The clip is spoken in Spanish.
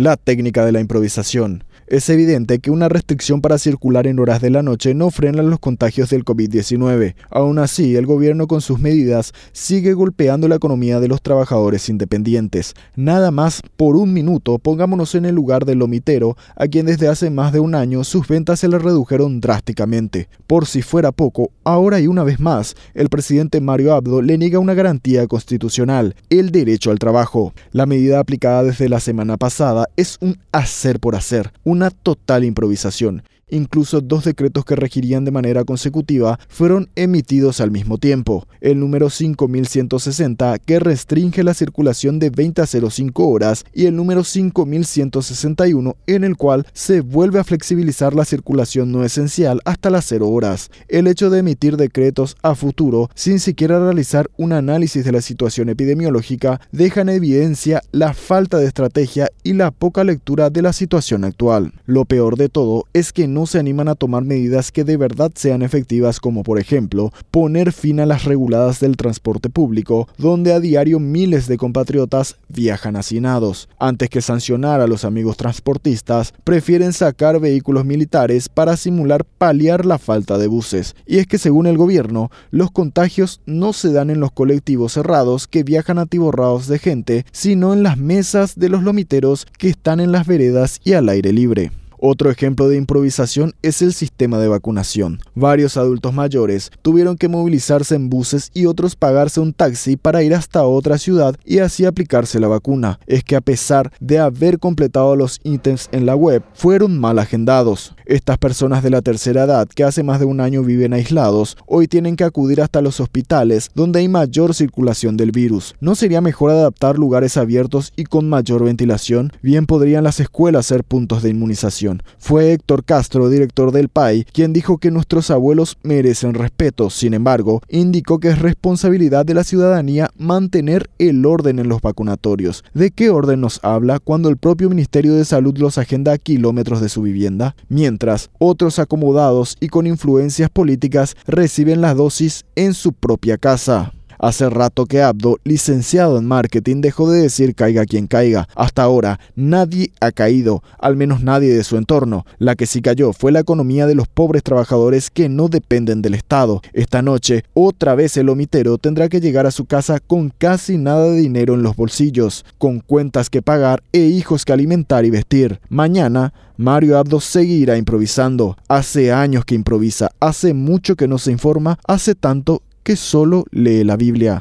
La técnica de la improvisación. Es evidente que una restricción para circular en horas de la noche no frena los contagios del COVID-19. Aún así, el gobierno con sus medidas sigue golpeando la economía de los trabajadores independientes. Nada más por un minuto, pongámonos en el lugar del lomitero, a quien desde hace más de un año sus ventas se le redujeron drásticamente. Por si fuera poco, ahora y una vez más, el presidente Mario Abdo le niega una garantía constitucional, el derecho al trabajo. La medida aplicada desde la semana pasada es un hacer por hacer, una total improvisación Incluso dos decretos que regirían de manera consecutiva fueron emitidos al mismo tiempo. El número 5160 que restringe la circulación de 20 a 05 horas y el número 5161 en el cual se vuelve a flexibilizar la circulación no esencial hasta las 0 horas. El hecho de emitir decretos a futuro sin siquiera realizar un análisis de la situación epidemiológica deja en evidencia la falta de estrategia y la poca lectura de la situación actual. Lo peor de todo es que no no se animan a tomar medidas que de verdad sean efectivas como por ejemplo poner fin a las reguladas del transporte público, donde a diario miles de compatriotas viajan hacinados. Antes que sancionar a los amigos transportistas, prefieren sacar vehículos militares para simular paliar la falta de buses. Y es que según el gobierno, los contagios no se dan en los colectivos cerrados que viajan atiborrados de gente, sino en las mesas de los lomiteros que están en las veredas y al aire libre. Otro ejemplo de improvisación es el sistema de vacunación. Varios adultos mayores tuvieron que movilizarse en buses y otros pagarse un taxi para ir hasta otra ciudad y así aplicarse la vacuna. Es que a pesar de haber completado los ítems en la web, fueron mal agendados. Estas personas de la tercera edad que hace más de un año viven aislados, hoy tienen que acudir hasta los hospitales donde hay mayor circulación del virus. ¿No sería mejor adaptar lugares abiertos y con mayor ventilación? Bien podrían las escuelas ser puntos de inmunización. Fue Héctor Castro, director del PAI, quien dijo que nuestros abuelos merecen respeto. Sin embargo, indicó que es responsabilidad de la ciudadanía mantener el orden en los vacunatorios. ¿De qué orden nos habla cuando el propio Ministerio de Salud los agenda a kilómetros de su vivienda? Mientras, otros acomodados y con influencias políticas reciben las dosis en su propia casa. Hace rato que Abdo, licenciado en marketing, dejó de decir caiga quien caiga. Hasta ahora, nadie ha caído, al menos nadie de su entorno. La que sí cayó fue la economía de los pobres trabajadores que no dependen del Estado. Esta noche, otra vez el omitero tendrá que llegar a su casa con casi nada de dinero en los bolsillos, con cuentas que pagar e hijos que alimentar y vestir. Mañana, Mario Abdo seguirá improvisando. Hace años que improvisa, hace mucho que no se informa, hace tanto que solo lee la Biblia.